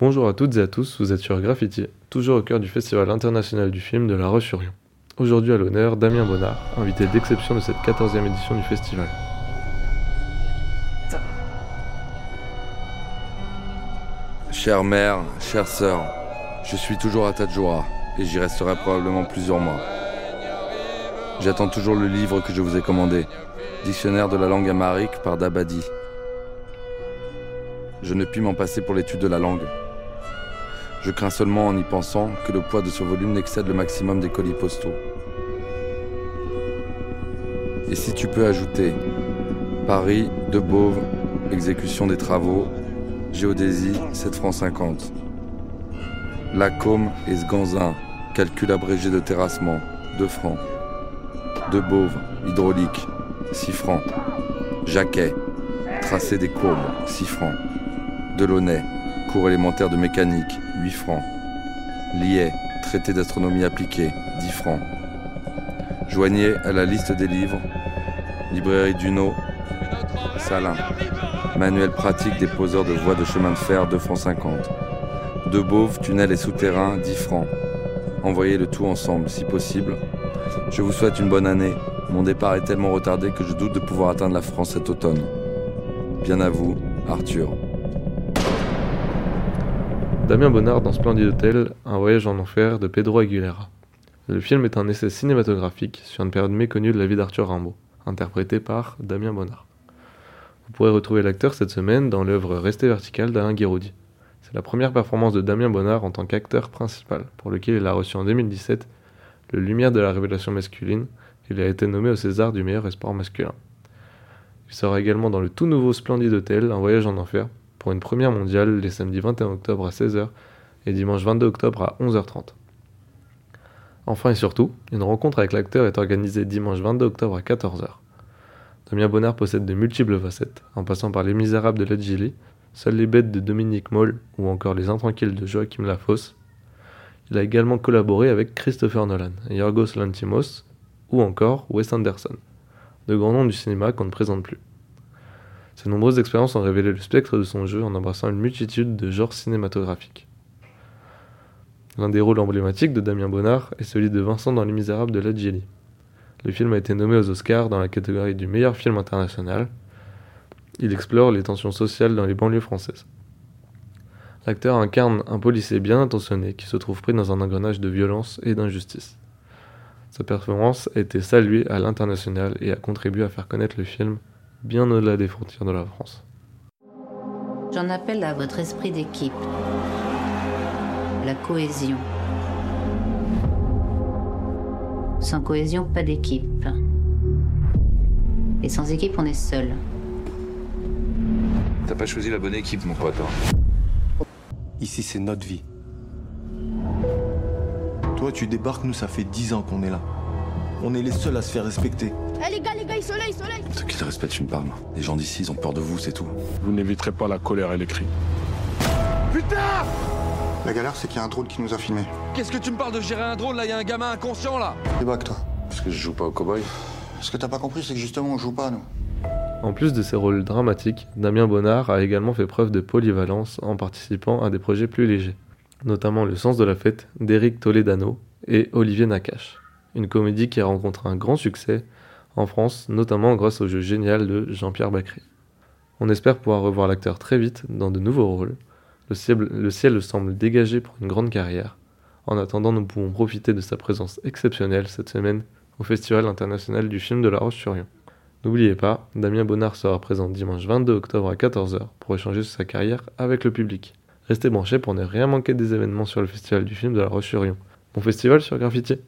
Bonjour à toutes et à tous, vous êtes sur Graffiti, toujours au cœur du Festival international du film de La Roche-sur-Yon. Aujourd'hui à l'honneur, Damien Bonnard, invité d'exception de cette 14e édition du festival. Chère mère, chère sœur, je suis toujours à Tadjoura et j'y resterai probablement plusieurs mois. J'attends toujours le livre que je vous ai commandé, Dictionnaire de la langue amharique par Dabadi. Je ne puis m'en passer pour l'étude de la langue. Je crains seulement en y pensant que le poids de ce volume n'excède le maximum des colis postaux. Et si tu peux ajouter Paris, De exécution des travaux, géodésie, 7 francs 50. Lacombe et Sganzin, calcul abrégé de terrassement, 2 francs. De hydraulique, 6 francs. Jacquet, tracé des courbes, 6 francs. Delaunay, cours élémentaire de mécanique, 8 francs. Liet, traité d'astronomie appliquée, 10 francs. Joignez à la liste des livres, librairie Duno, Salin. Manuel pratique des poseurs de voies de chemin de fer, 2 francs 50. De Beauve, tunnel et souterrain, 10 francs. Envoyez le tout ensemble, si possible. Je vous souhaite une bonne année. Mon départ est tellement retardé que je doute de pouvoir atteindre la France cet automne. Bien à vous, Arthur. Damien Bonnard dans Splendid Hotel, Un voyage en enfer de Pedro Aguilera. Le film est un essai cinématographique sur une période méconnue de la vie d'Arthur Rimbaud, interprété par Damien Bonnard. Vous pourrez retrouver l'acteur cette semaine dans l'œuvre Rester vertical d'Alain Guiraudi. C'est la première performance de Damien Bonnard en tant qu'acteur principal, pour lequel il a reçu en 2017 le Lumière de la révélation masculine. Il a été nommé au César du meilleur espoir masculin. Il sera également dans le tout nouveau Splendid Hotel, Un voyage en enfer, pour une première mondiale les samedis 21 octobre à 16h et dimanche 22 octobre à 11h30. Enfin et surtout, une rencontre avec l'acteur est organisée dimanche 22 octobre à 14h. Damien Bonnard possède de multiples facettes, en passant par Les Misérables de Led Seules les bêtes de Dominique Moll ou encore Les Intranquilles de Joachim Lafosse. Il a également collaboré avec Christopher Nolan, Yorgos Lantimos ou encore Wes Anderson, de grands noms du cinéma qu'on ne présente plus. Ces nombreuses expériences ont révélé le spectre de son jeu en embrassant une multitude de genres cinématographiques. L'un des rôles emblématiques de Damien Bonnard est celui de Vincent dans Les Misérables de Ladjili. Le film a été nommé aux Oscars dans la catégorie du meilleur film international. Il explore les tensions sociales dans les banlieues françaises. L'acteur incarne un policier bien intentionné qui se trouve pris dans un engrenage de violence et d'injustice. Sa performance a été saluée à l'international et a contribué à faire connaître le film bien au-delà des frontières de la France. J'en appelle à votre esprit d'équipe, la cohésion. Sans cohésion, pas d'équipe. Et sans équipe, on est seul. T'as pas choisi la bonne équipe, mon pote. hein. Ici, c'est notre vie. Toi, tu débarques, nous, ça fait dix ans qu'on est là. On est les seuls à se faire respecter. Eh les gars, les gars, il soleil, soleil Ceux qui te respectent une parle. Les gens d'ici, ils ont peur de vous, c'est tout. Vous n'éviterez pas la colère et les cris. La galère, c'est qu'il y a un drone qui nous a filmés. Qu'est-ce que tu me parles de gérer un drone là? Il y a un gamin inconscient là Débac, toi. Parce que je joue pas au cowboy. Ce que t'as pas compris, c'est que justement, on joue pas, nous. En plus de ses rôles dramatiques, Damien Bonnard a également fait preuve de polyvalence en participant à des projets plus légers, notamment Le sens de la fête d'Éric Toledano et Olivier Nakache, une comédie qui a rencontré un grand succès en France, notamment grâce au jeu génial de Jean-Pierre Bacry. On espère pouvoir revoir l'acteur très vite dans de nouveaux rôles. Le ciel, le ciel semble dégagé pour une grande carrière. En attendant, nous pouvons profiter de sa présence exceptionnelle cette semaine au Festival international du film de La Roche-sur-Yon. N'oubliez pas, Damien Bonnard sera présent dimanche 22 octobre à 14h pour échanger sur sa carrière avec le public. Restez branchés pour ne rien manquer des événements sur le Festival du film de La Roche-sur-Yon. Bon festival sur Graffiti